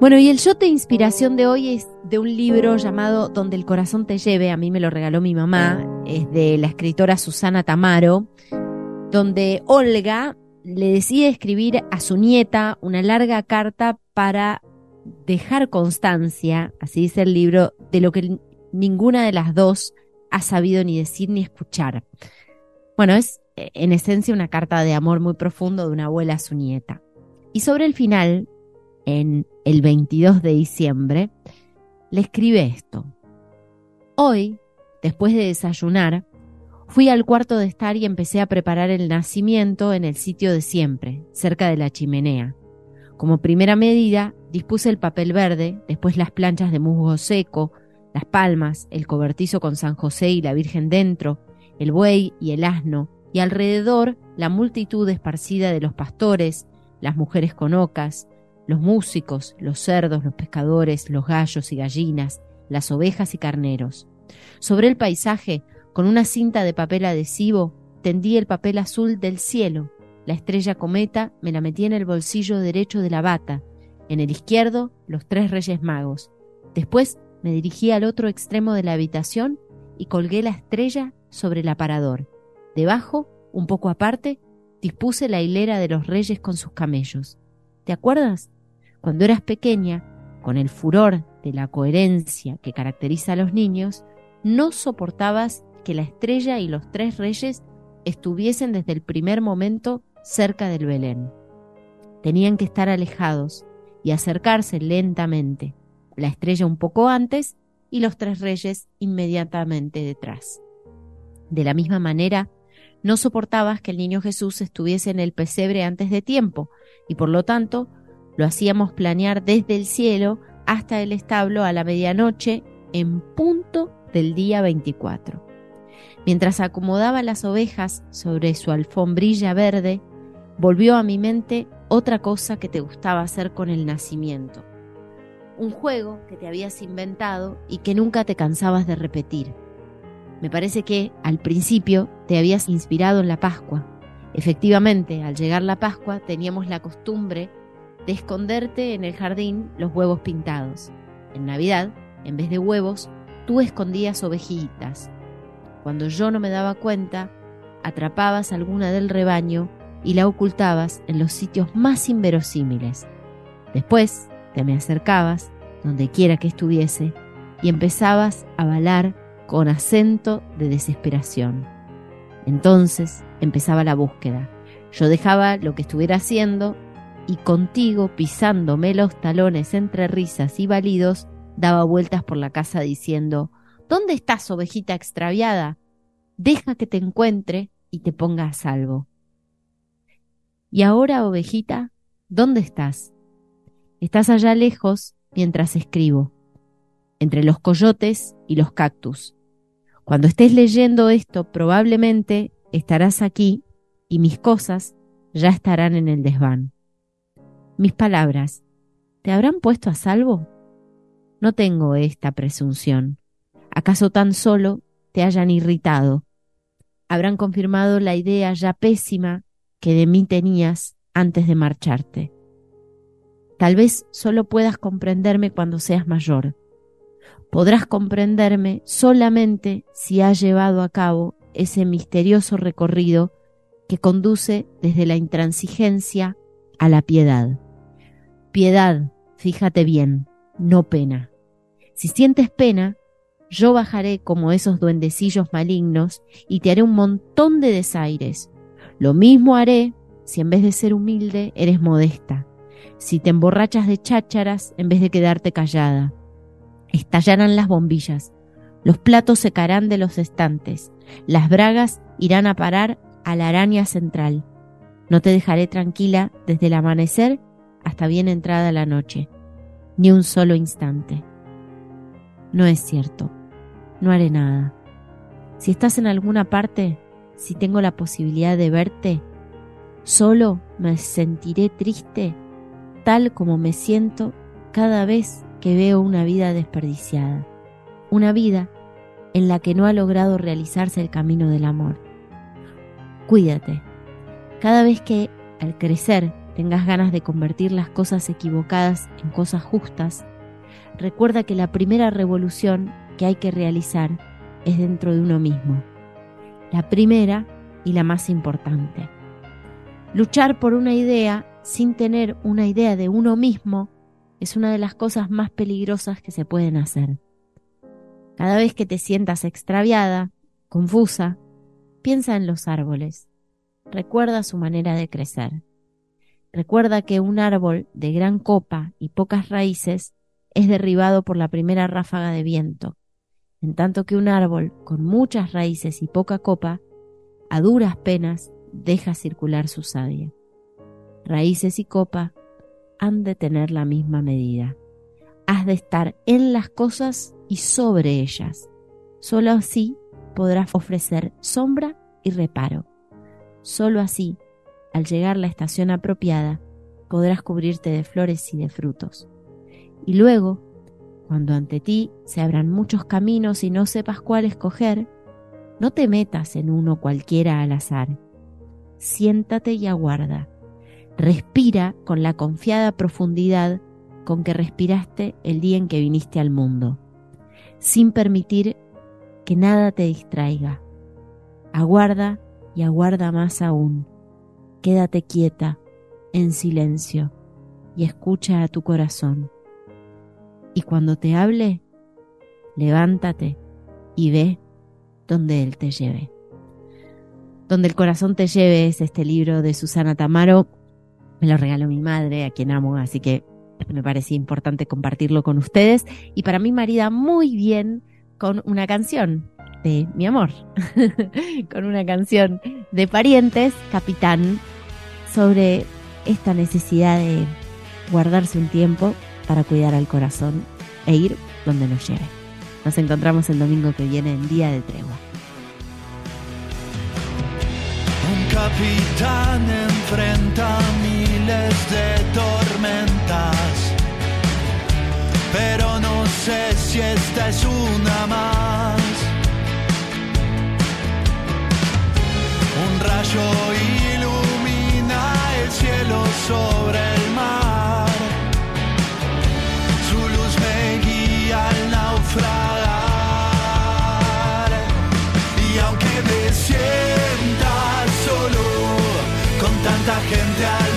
Bueno, y el shot de inspiración de hoy es de un libro llamado Donde el corazón te lleve, a mí me lo regaló mi mamá, es de la escritora Susana Tamaro, donde Olga le decide escribir a su nieta una larga carta para dejar constancia, así dice el libro, de lo que ninguna de las dos ha sabido ni decir ni escuchar. Bueno, es en esencia una carta de amor muy profundo de una abuela a su nieta. Y sobre el final, en el 22 de diciembre, le escribe esto. Hoy, después de desayunar, fui al cuarto de estar y empecé a preparar el nacimiento en el sitio de siempre, cerca de la chimenea. Como primera medida, dispuse el papel verde, después las planchas de musgo seco, las palmas, el cobertizo con San José y la Virgen dentro, el buey y el asno, y alrededor la multitud esparcida de los pastores, las mujeres con ocas, los músicos, los cerdos, los pescadores, los gallos y gallinas, las ovejas y carneros. Sobre el paisaje, con una cinta de papel adhesivo, tendí el papel azul del cielo. La estrella cometa me la metí en el bolsillo derecho de la bata, en el izquierdo los tres reyes magos. Después me dirigí al otro extremo de la habitación y colgué la estrella sobre el aparador. Debajo, un poco aparte, dispuse la hilera de los reyes con sus camellos. ¿Te acuerdas? Cuando eras pequeña, con el furor de la coherencia que caracteriza a los niños, no soportabas que la estrella y los tres reyes estuviesen desde el primer momento cerca del Belén. Tenían que estar alejados y acercarse lentamente, la estrella un poco antes y los tres reyes inmediatamente detrás. De la misma manera, no soportabas que el niño Jesús estuviese en el pesebre antes de tiempo, y por lo tanto lo hacíamos planear desde el cielo hasta el establo a la medianoche en punto del día 24. Mientras acomodaba las ovejas sobre su alfombrilla verde, volvió a mi mente otra cosa que te gustaba hacer con el nacimiento. Un juego que te habías inventado y que nunca te cansabas de repetir. Me parece que, al principio, te habías inspirado en la Pascua. Efectivamente, al llegar la Pascua teníamos la costumbre de esconderte en el jardín los huevos pintados. En Navidad, en vez de huevos, tú escondías ovejitas. Cuando yo no me daba cuenta, atrapabas alguna del rebaño y la ocultabas en los sitios más inverosímiles. Después te me acercabas, donde quiera que estuviese, y empezabas a balar con acento de desesperación. Entonces empezaba la búsqueda. Yo dejaba lo que estuviera haciendo y contigo, pisándome los talones entre risas y balidos, daba vueltas por la casa diciendo ¿Dónde estás, ovejita extraviada? Deja que te encuentre y te ponga a salvo. Y ahora, ovejita, ¿dónde estás? Estás allá lejos mientras escribo, entre los coyotes y los cactus. Cuando estés leyendo esto, probablemente estarás aquí y mis cosas ya estarán en el desván. Mis palabras, ¿te habrán puesto a salvo? No tengo esta presunción. ¿Acaso tan solo te hayan irritado? Habrán confirmado la idea ya pésima que de mí tenías antes de marcharte. Tal vez solo puedas comprenderme cuando seas mayor. Podrás comprenderme solamente si has llevado a cabo ese misterioso recorrido que conduce desde la intransigencia a la piedad. Piedad, fíjate bien, no pena. Si sientes pena, yo bajaré como esos duendecillos malignos y te haré un montón de desaires, lo mismo haré si en vez de ser humilde eres modesta, si te emborrachas de chácharas en vez de quedarte callada. Estallarán las bombillas, los platos secarán de los estantes, las bragas irán a parar a la araña central. No te dejaré tranquila desde el amanecer hasta bien entrada la noche, ni un solo instante. No es cierto, no haré nada. Si estás en alguna parte, si tengo la posibilidad de verte, solo me sentiré triste tal como me siento cada vez que veo una vida desperdiciada, una vida en la que no ha logrado realizarse el camino del amor. Cuídate. Cada vez que al crecer tengas ganas de convertir las cosas equivocadas en cosas justas, recuerda que la primera revolución que hay que realizar es dentro de uno mismo. La primera y la más importante. Luchar por una idea sin tener una idea de uno mismo es una de las cosas más peligrosas que se pueden hacer. Cada vez que te sientas extraviada, confusa, piensa en los árboles. Recuerda su manera de crecer. Recuerda que un árbol de gran copa y pocas raíces es derribado por la primera ráfaga de viento, en tanto que un árbol con muchas raíces y poca copa, a duras penas, deja circular su savia. Raíces y copa han de tener la misma medida. Has de estar en las cosas y sobre ellas. Solo así podrás ofrecer sombra y reparo. Solo así, al llegar la estación apropiada, podrás cubrirte de flores y de frutos. Y luego, cuando ante ti se abran muchos caminos y no sepas cuál escoger, no te metas en uno cualquiera al azar. Siéntate y aguarda. Respira con la confiada profundidad con que respiraste el día en que viniste al mundo sin permitir que nada te distraiga. Aguarda y aguarda más aún. Quédate quieta, en silencio, y escucha a tu corazón. Y cuando te hable, levántate y ve donde Él te lleve. Donde el corazón te lleve es este libro de Susana Tamaro. Me lo regaló mi madre, a quien amo, así que me parecía importante compartirlo con ustedes y para mí marida muy bien con una canción mi amor, con una canción de parientes, Capitán, sobre esta necesidad de guardarse un tiempo para cuidar al corazón e ir donde nos lleve. Nos encontramos el domingo que viene en Día de Tregua. Un capitán enfrenta miles de tormentas, pero no sé si esta es una más. Con tanta gente alrededor.